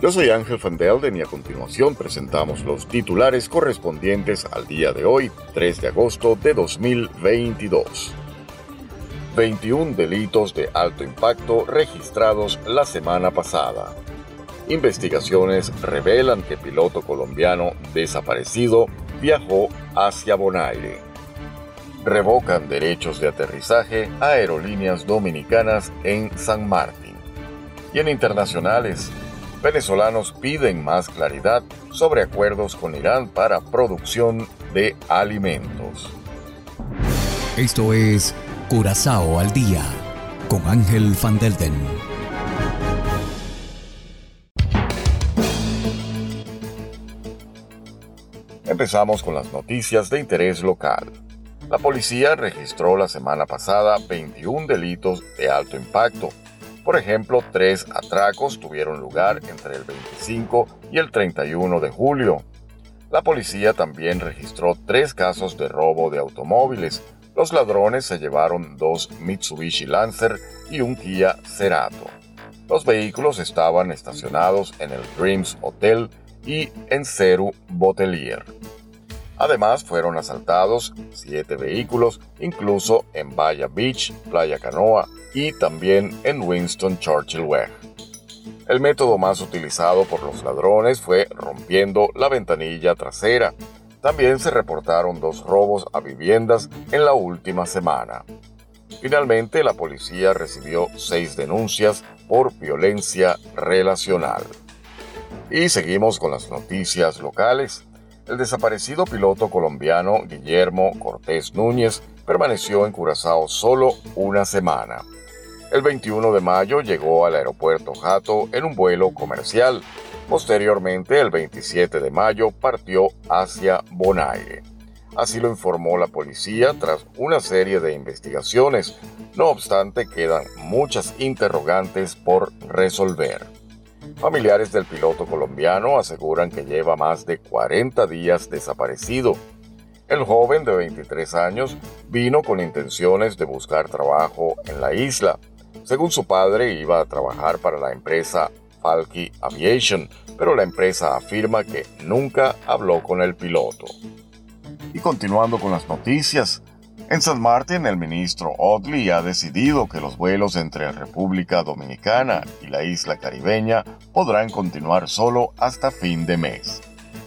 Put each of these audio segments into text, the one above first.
Yo soy Ángel Van Delden y a continuación presentamos los titulares correspondientes al día de hoy, 3 de agosto de 2022. 21 delitos de alto impacto registrados la semana pasada. Investigaciones revelan que piloto colombiano desaparecido viajó hacia Bonaire. Revocan derechos de aterrizaje a aerolíneas dominicanas en San Martín. Y en internacionales, venezolanos piden más claridad sobre acuerdos con Irán para producción de alimentos. Esto es Curazao al día con Ángel Van Delden. Empezamos con las noticias de interés local. La policía registró la semana pasada 21 delitos de alto impacto por ejemplo, tres atracos tuvieron lugar entre el 25 y el 31 de julio. La policía también registró tres casos de robo de automóviles. Los ladrones se llevaron dos Mitsubishi Lancer y un Kia Cerato. Los vehículos estaban estacionados en el Dreams Hotel y en Ceru Botelier. Además, fueron asaltados siete vehículos, incluso en Bahia Beach, Playa Canoa, y también en Winston Churchill Way. El método más utilizado por los ladrones fue rompiendo la ventanilla trasera. También se reportaron dos robos a viviendas en la última semana. Finalmente, la policía recibió seis denuncias por violencia relacional. Y seguimos con las noticias locales. El desaparecido piloto colombiano Guillermo Cortés Núñez permaneció en Curazao solo una semana. El 21 de mayo llegó al aeropuerto Jato en un vuelo comercial. Posteriormente, el 27 de mayo, partió hacia Bonaire. Así lo informó la policía tras una serie de investigaciones. No obstante, quedan muchas interrogantes por resolver. Familiares del piloto colombiano aseguran que lleva más de 40 días desaparecido. El joven de 23 años vino con intenciones de buscar trabajo en la isla. Según su padre, iba a trabajar para la empresa Falky Aviation, pero la empresa afirma que nunca habló con el piloto. Y continuando con las noticias, en San Martín el ministro Otley ha decidido que los vuelos entre República Dominicana y la isla caribeña podrán continuar solo hasta fin de mes.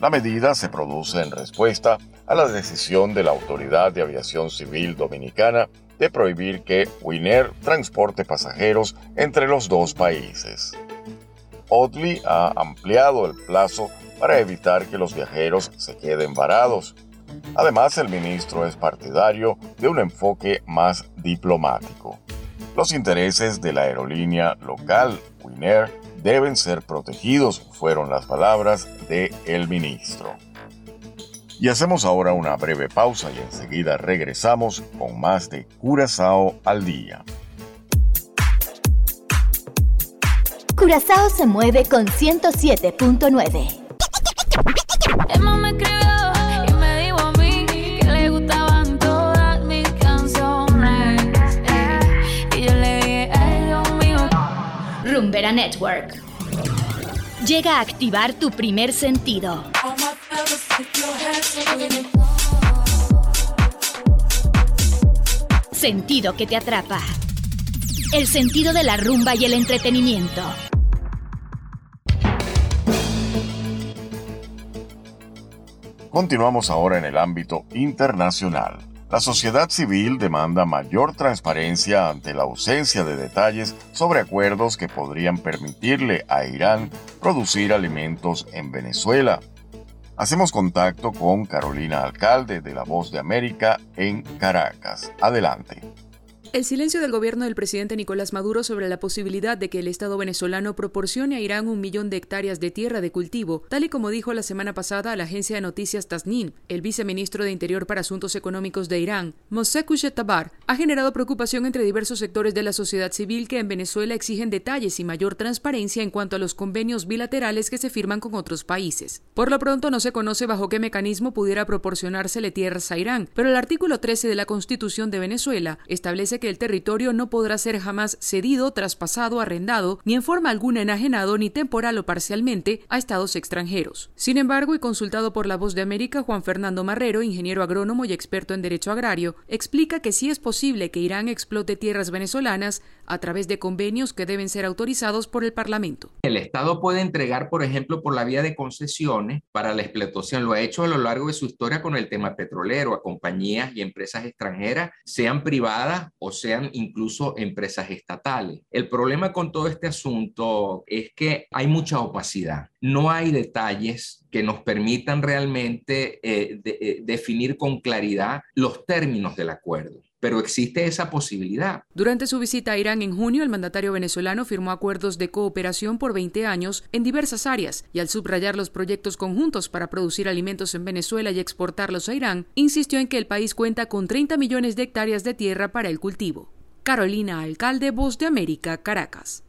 La medida se produce en respuesta a la decisión de la Autoridad de Aviación Civil Dominicana de prohibir que Winer transporte pasajeros entre los dos países. Otley ha ampliado el plazo para evitar que los viajeros se queden varados. Además, el ministro es partidario de un enfoque más diplomático. Los intereses de la aerolínea local Winer deben ser protegidos, fueron las palabras de el ministro. Y hacemos ahora una breve pausa y enseguida regresamos con más de Curazao al día. Curazao se mueve con 107.9. Rumbera Network. Llega a activar tu primer sentido. Sentido que te atrapa. El sentido de la rumba y el entretenimiento. Continuamos ahora en el ámbito internacional. La sociedad civil demanda mayor transparencia ante la ausencia de detalles sobre acuerdos que podrían permitirle a Irán producir alimentos en Venezuela. Hacemos contacto con Carolina Alcalde de La Voz de América en Caracas. Adelante. El silencio del gobierno del presidente Nicolás Maduro sobre la posibilidad de que el Estado venezolano proporcione a Irán un millón de hectáreas de tierra de cultivo, tal y como dijo la semana pasada a la agencia de noticias Tasnim, el viceministro de Interior para Asuntos Económicos de Irán, Mosek Tabar, ha generado preocupación entre diversos sectores de la sociedad civil que en Venezuela exigen detalles y mayor transparencia en cuanto a los convenios bilaterales que se firman con otros países. Por lo pronto no se conoce bajo qué mecanismo pudiera proporcionársele tierras a Irán, pero el artículo 13 de la Constitución de Venezuela establece que el territorio no podrá ser jamás cedido, traspasado, arrendado, ni en forma alguna enajenado, ni temporal o parcialmente, a estados extranjeros. Sin embargo, y consultado por La Voz de América, Juan Fernando Marrero, ingeniero agrónomo y experto en derecho agrario, explica que sí es posible que Irán explote tierras venezolanas a través de convenios que deben ser autorizados por el Parlamento. El Estado puede entregar, por ejemplo, por la vía de concesiones para la explotación. Lo ha hecho a lo largo de su historia con el tema petrolero, a compañías y empresas extranjeras, sean privadas o sean incluso empresas estatales. El problema con todo este asunto es que hay mucha opacidad. No hay detalles que nos permitan realmente eh, eh, definir con claridad los términos del acuerdo pero existe esa posibilidad. Durante su visita a Irán en junio, el mandatario venezolano firmó acuerdos de cooperación por 20 años en diversas áreas y al subrayar los proyectos conjuntos para producir alimentos en Venezuela y exportarlos a Irán, insistió en que el país cuenta con 30 millones de hectáreas de tierra para el cultivo. Carolina Alcalde, Voz de América, Caracas.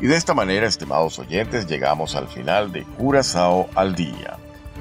Y de esta manera, estimados oyentes, llegamos al final de Curazao al Día.